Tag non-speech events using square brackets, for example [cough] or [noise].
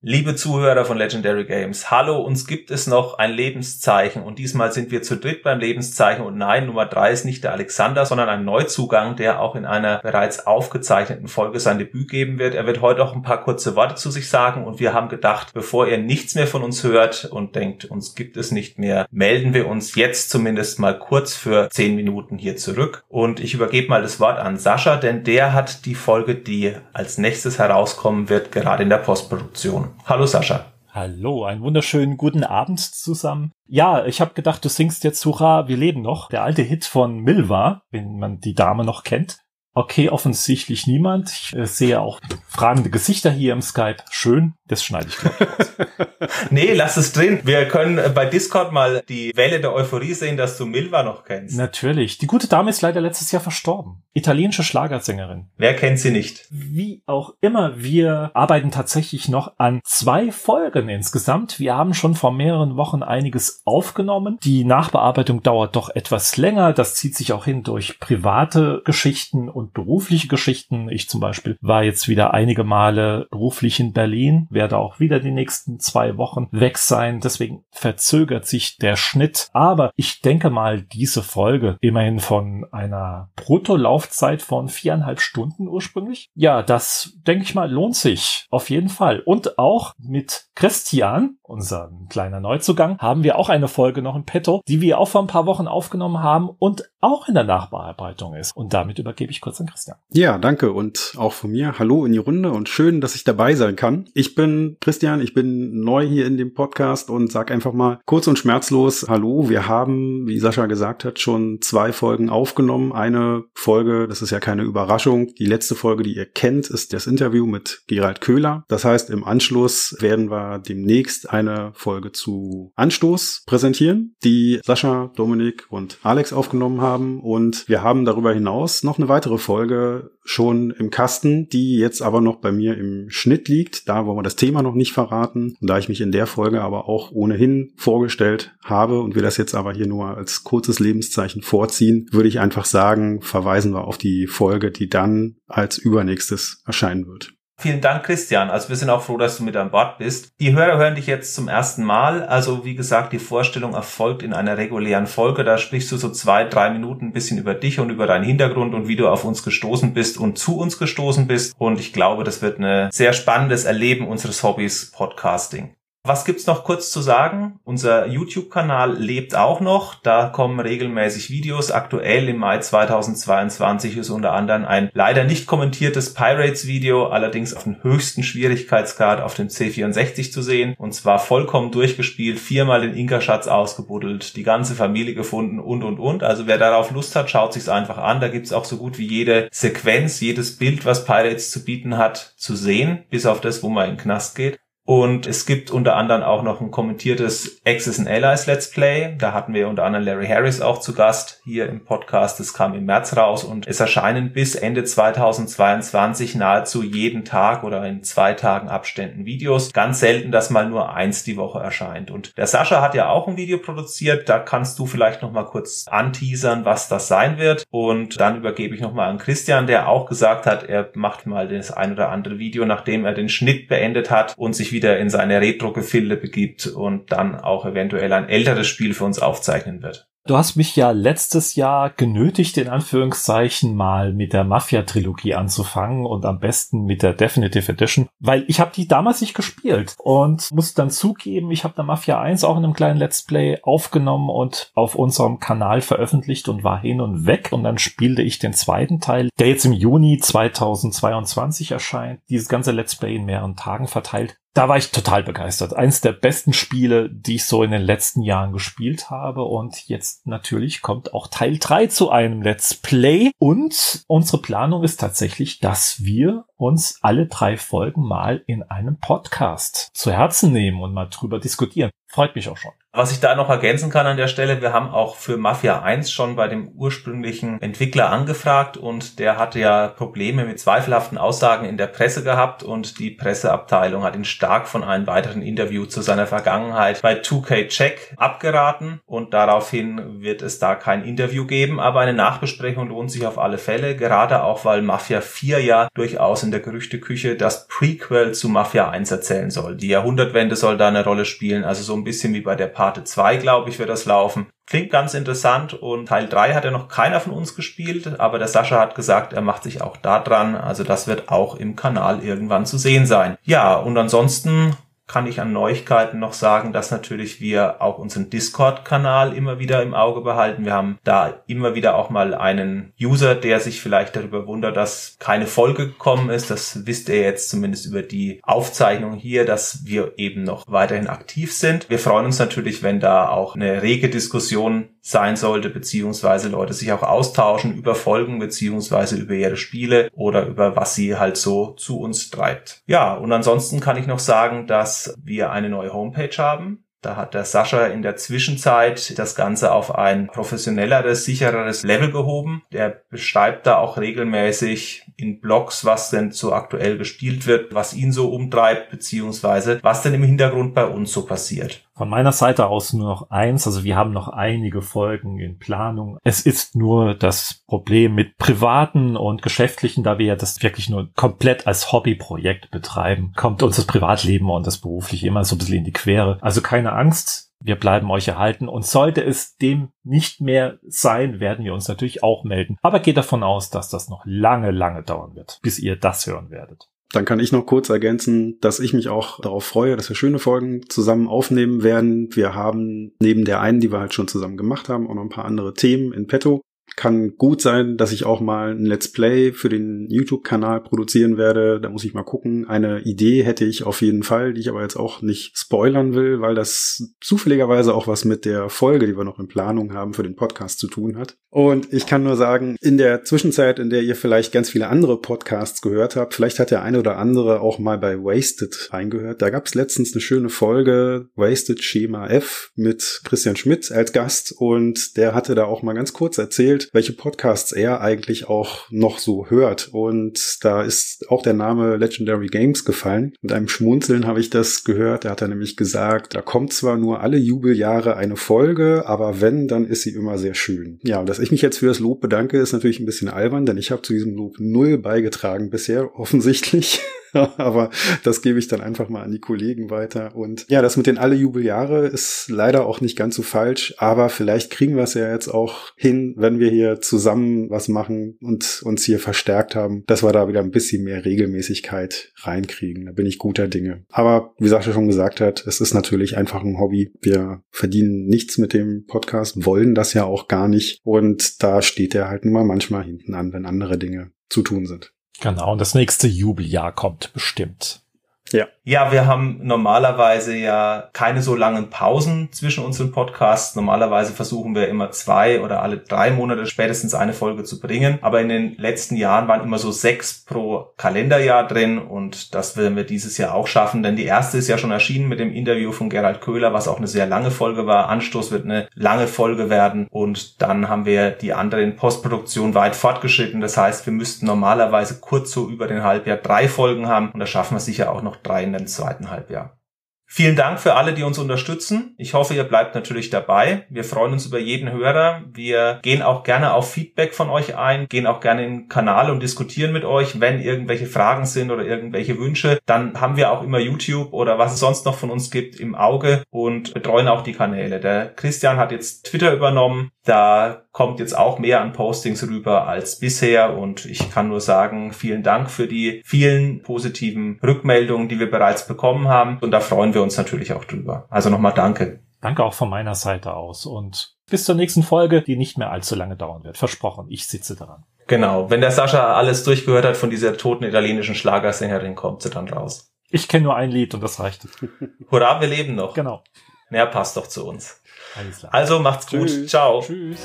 Liebe Zuhörer von Legendary Games, hallo, uns gibt es noch ein Lebenszeichen und diesmal sind wir zu dritt beim Lebenszeichen und nein, Nummer drei ist nicht der Alexander, sondern ein Neuzugang, der auch in einer bereits aufgezeichneten Folge sein Debüt geben wird. Er wird heute auch ein paar kurze Worte zu sich sagen und wir haben gedacht, bevor ihr nichts mehr von uns hört und denkt, uns gibt es nicht mehr, melden wir uns jetzt zumindest mal kurz für zehn Minuten hier zurück und ich übergebe mal das Wort an Sascha, denn der hat die Folge, die als nächstes herauskommen wird, gerade in der Postproduktion. Hallo Sascha. Hallo, einen wunderschönen guten Abend zusammen. Ja, ich habe gedacht, du singst jetzt Hurra, wir leben noch. Der alte Hit von Milva, wenn man die Dame noch kennt. Okay, offensichtlich niemand. Ich äh, sehe auch fragende Gesichter hier im Skype. Schön, das schneide ich gleich [laughs] nee, lass es drin. Wir können äh, bei Discord mal die Welle der Euphorie sehen, dass du Milva noch kennst. Natürlich. Die gute Dame ist leider letztes Jahr verstorben. Italienische Schlagersängerin. Wer kennt sie nicht? Wie auch immer, wir arbeiten tatsächlich noch an zwei Folgen insgesamt. Wir haben schon vor mehreren Wochen einiges aufgenommen. Die Nachbearbeitung dauert doch etwas länger. Das zieht sich auch hin durch private Geschichten und berufliche Geschichten. Ich zum Beispiel war jetzt wieder einige Male beruflich in Berlin, werde auch wieder die nächsten zwei Wochen weg sein. Deswegen verzögert sich der Schnitt. Aber ich denke mal, diese Folge immerhin von einer Bruttolaufzeit von viereinhalb Stunden ursprünglich. Ja, das denke ich mal lohnt sich auf jeden Fall. Und auch mit Christian, unser kleiner Neuzugang, haben wir auch eine Folge noch in petto, die wir auch vor ein paar Wochen aufgenommen haben und auch in der Nachbearbeitung ist. Und damit übergebe ich kurz an Christian. Ja, danke und auch von mir. Hallo in die Runde und schön, dass ich dabei sein kann. Ich bin Christian, ich bin neu hier in dem Podcast und sag einfach mal kurz und schmerzlos Hallo. Wir haben, wie Sascha gesagt hat, schon zwei Folgen aufgenommen. Eine Folge, das ist ja keine Überraschung. Die letzte Folge, die ihr kennt, ist das Interview mit Gerald Köhler. Das heißt, im Anschluss werden wir demnächst eine Folge zu Anstoß präsentieren, die Sascha, Dominik und Alex aufgenommen haben. Und wir haben darüber hinaus noch eine weitere Folge schon im Kasten, die jetzt aber noch bei mir im Schnitt liegt. Da wollen wir das Thema noch nicht verraten. Und da ich mich in der Folge aber auch ohnehin vorgestellt habe und wir das jetzt aber hier nur als kurzes Lebenszeichen vorziehen, würde ich einfach sagen, verweisen wir auf die Folge, die dann als übernächstes erscheinen wird. Vielen Dank, Christian. Also wir sind auch froh, dass du mit an Bord bist. Die Hörer hören dich jetzt zum ersten Mal. Also wie gesagt, die Vorstellung erfolgt in einer regulären Folge. Da sprichst du so zwei, drei Minuten ein bisschen über dich und über deinen Hintergrund und wie du auf uns gestoßen bist und zu uns gestoßen bist. Und ich glaube, das wird ein sehr spannendes Erleben unseres Hobbys Podcasting. Was gibt's noch kurz zu sagen? Unser YouTube-Kanal lebt auch noch. Da kommen regelmäßig Videos. Aktuell im Mai 2022 ist unter anderem ein leider nicht kommentiertes Pirates-Video, allerdings auf dem höchsten Schwierigkeitsgrad auf dem C64 zu sehen. Und zwar vollkommen durchgespielt, viermal den Inka-Schatz ausgebuddelt, die ganze Familie gefunden und, und, und. Also wer darauf Lust hat, schaut sich's einfach an. Da gibt's auch so gut wie jede Sequenz, jedes Bild, was Pirates zu bieten hat, zu sehen. Bis auf das, wo man in den Knast geht. Und es gibt unter anderem auch noch ein kommentiertes Access and Allies Let's Play. Da hatten wir unter anderem Larry Harris auch zu Gast hier im Podcast. Das kam im März raus und es erscheinen bis Ende 2022 nahezu jeden Tag oder in zwei Tagen Abständen Videos. Ganz selten, dass mal nur eins die Woche erscheint. Und der Sascha hat ja auch ein Video produziert. Da kannst du vielleicht noch mal kurz anteasern, was das sein wird. Und dann übergebe ich noch mal an Christian, der auch gesagt hat, er macht mal das ein oder andere Video, nachdem er den Schnitt beendet hat und sich wieder in seine Retro-Gefilde begibt und dann auch eventuell ein älteres Spiel für uns aufzeichnen wird. Du hast mich ja letztes Jahr genötigt, in Anführungszeichen mal mit der Mafia-Trilogie anzufangen und am besten mit der Definitive Edition, weil ich habe die damals nicht gespielt und muss dann zugeben, ich habe da Mafia 1 auch in einem kleinen Let's Play aufgenommen und auf unserem Kanal veröffentlicht und war hin und weg und dann spielte ich den zweiten Teil, der jetzt im Juni 2022 erscheint, dieses ganze Let's Play in mehreren Tagen verteilt da war ich total begeistert. Eins der besten Spiele, die ich so in den letzten Jahren gespielt habe. Und jetzt natürlich kommt auch Teil 3 zu einem Let's Play. Und unsere Planung ist tatsächlich, dass wir uns alle drei Folgen mal in einem Podcast zu Herzen nehmen und mal drüber diskutieren. Freut mich auch schon. Was ich da noch ergänzen kann an der Stelle, wir haben auch für Mafia 1 schon bei dem ursprünglichen Entwickler angefragt und der hatte ja Probleme mit zweifelhaften Aussagen in der Presse gehabt und die Presseabteilung hat ihn stark von einem weiteren Interview zu seiner Vergangenheit bei 2K Check abgeraten und daraufhin wird es da kein Interview geben, aber eine Nachbesprechung lohnt sich auf alle Fälle, gerade auch weil Mafia 4 ja durchaus in der Gerüchteküche, das Prequel zu Mafia 1 erzählen soll. Die Jahrhundertwende soll da eine Rolle spielen, also so ein bisschen wie bei der Parte 2, glaube ich, wird das laufen. Klingt ganz interessant und Teil 3 hat ja noch keiner von uns gespielt, aber der Sascha hat gesagt, er macht sich auch da dran, also das wird auch im Kanal irgendwann zu sehen sein. Ja, und ansonsten kann ich an Neuigkeiten noch sagen, dass natürlich wir auch unseren Discord-Kanal immer wieder im Auge behalten. Wir haben da immer wieder auch mal einen User, der sich vielleicht darüber wundert, dass keine Folge gekommen ist. Das wisst ihr jetzt zumindest über die Aufzeichnung hier, dass wir eben noch weiterhin aktiv sind. Wir freuen uns natürlich, wenn da auch eine rege Diskussion sein sollte, beziehungsweise Leute sich auch austauschen über Folgen, beziehungsweise über ihre Spiele oder über was sie halt so zu uns treibt. Ja, und ansonsten kann ich noch sagen, dass wir eine neue Homepage haben. Da hat der Sascha in der Zwischenzeit das Ganze auf ein professionelleres, sichereres Level gehoben. Der beschreibt da auch regelmäßig in Blogs, was denn so aktuell gespielt wird, was ihn so umtreibt, beziehungsweise was denn im Hintergrund bei uns so passiert. Von meiner Seite aus nur noch eins, also wir haben noch einige Folgen in Planung. Es ist nur das Problem mit privaten und geschäftlichen, da wir ja das wirklich nur komplett als Hobbyprojekt betreiben, kommt uns das Privatleben und das berufliche immer so ein bisschen in die Quere. Also keine Angst, wir bleiben euch erhalten und sollte es dem nicht mehr sein, werden wir uns natürlich auch melden. Aber geht davon aus, dass das noch lange, lange dauern wird, bis ihr das hören werdet. Dann kann ich noch kurz ergänzen, dass ich mich auch darauf freue, dass wir schöne Folgen zusammen aufnehmen werden. Wir haben neben der einen, die wir halt schon zusammen gemacht haben, auch noch ein paar andere Themen in petto. Kann gut sein, dass ich auch mal ein Let's Play für den YouTube-Kanal produzieren werde. Da muss ich mal gucken. Eine Idee hätte ich auf jeden Fall, die ich aber jetzt auch nicht spoilern will, weil das zufälligerweise auch was mit der Folge, die wir noch in Planung haben, für den Podcast zu tun hat. Und ich kann nur sagen, in der Zwischenzeit, in der ihr vielleicht ganz viele andere Podcasts gehört habt, vielleicht hat der eine oder andere auch mal bei Wasted reingehört. Da gab es letztens eine schöne Folge, Wasted Schema F, mit Christian Schmidt als Gast. Und der hatte da auch mal ganz kurz erzählt, welche Podcasts er eigentlich auch noch so hört. Und da ist auch der Name Legendary Games gefallen. Mit einem Schmunzeln habe ich das gehört. Da hat er nämlich gesagt, da kommt zwar nur alle Jubeljahre eine Folge, aber wenn, dann ist sie immer sehr schön. Ja, und dass ich mich jetzt für das Lob bedanke, ist natürlich ein bisschen albern, denn ich habe zu diesem Lob null beigetragen bisher, [laughs] offensichtlich. [laughs] aber das gebe ich dann einfach mal an die Kollegen weiter. Und ja, das mit den alle Jubeljahre ist leider auch nicht ganz so falsch, aber vielleicht kriegen wir es ja jetzt auch hin, wenn wir hier zusammen was machen und uns hier verstärkt haben, dass wir da wieder ein bisschen mehr Regelmäßigkeit reinkriegen. Da bin ich guter Dinge. Aber wie Sascha schon gesagt hat, es ist natürlich einfach ein Hobby. Wir verdienen nichts mit dem Podcast, wollen das ja auch gar nicht. Und da steht er halt nun mal manchmal hinten an, wenn andere Dinge zu tun sind. Genau, und das nächste Jubeljahr kommt bestimmt. Ja. Ja, wir haben normalerweise ja keine so langen Pausen zwischen unseren Podcasts. Normalerweise versuchen wir immer zwei oder alle drei Monate spätestens eine Folge zu bringen. Aber in den letzten Jahren waren immer so sechs pro Kalenderjahr drin und das werden wir dieses Jahr auch schaffen, denn die erste ist ja schon erschienen mit dem Interview von Gerald Köhler, was auch eine sehr lange Folge war. Anstoß wird eine lange Folge werden und dann haben wir die andere in Postproduktion weit fortgeschritten. Das heißt, wir müssten normalerweise kurz so über den Halbjahr drei Folgen haben und da schaffen wir sicher auch noch drei in dem zweiten Halbjahr. Vielen Dank für alle, die uns unterstützen. Ich hoffe, ihr bleibt natürlich dabei. Wir freuen uns über jeden Hörer. Wir gehen auch gerne auf Feedback von euch ein, gehen auch gerne in den Kanal und diskutieren mit euch. Wenn irgendwelche Fragen sind oder irgendwelche Wünsche, dann haben wir auch immer YouTube oder was es sonst noch von uns gibt im Auge und betreuen auch die Kanäle. Der Christian hat jetzt Twitter übernommen. Da kommt jetzt auch mehr an Postings rüber als bisher und ich kann nur sagen, vielen Dank für die vielen positiven Rückmeldungen, die wir bereits bekommen haben und da freuen wir uns natürlich auch drüber. Also nochmal danke. Danke auch von meiner Seite aus und bis zur nächsten Folge, die nicht mehr allzu lange dauern wird. Versprochen, ich sitze dran. Genau, wenn der Sascha alles durchgehört hat von dieser toten italienischen Schlagersängerin, kommt sie dann raus. Ich kenne nur ein Lied und das reicht. Hurra, wir leben noch. Genau. Naja, passt doch zu uns. Also macht's gut. Tschüss. Ciao. Tschüss.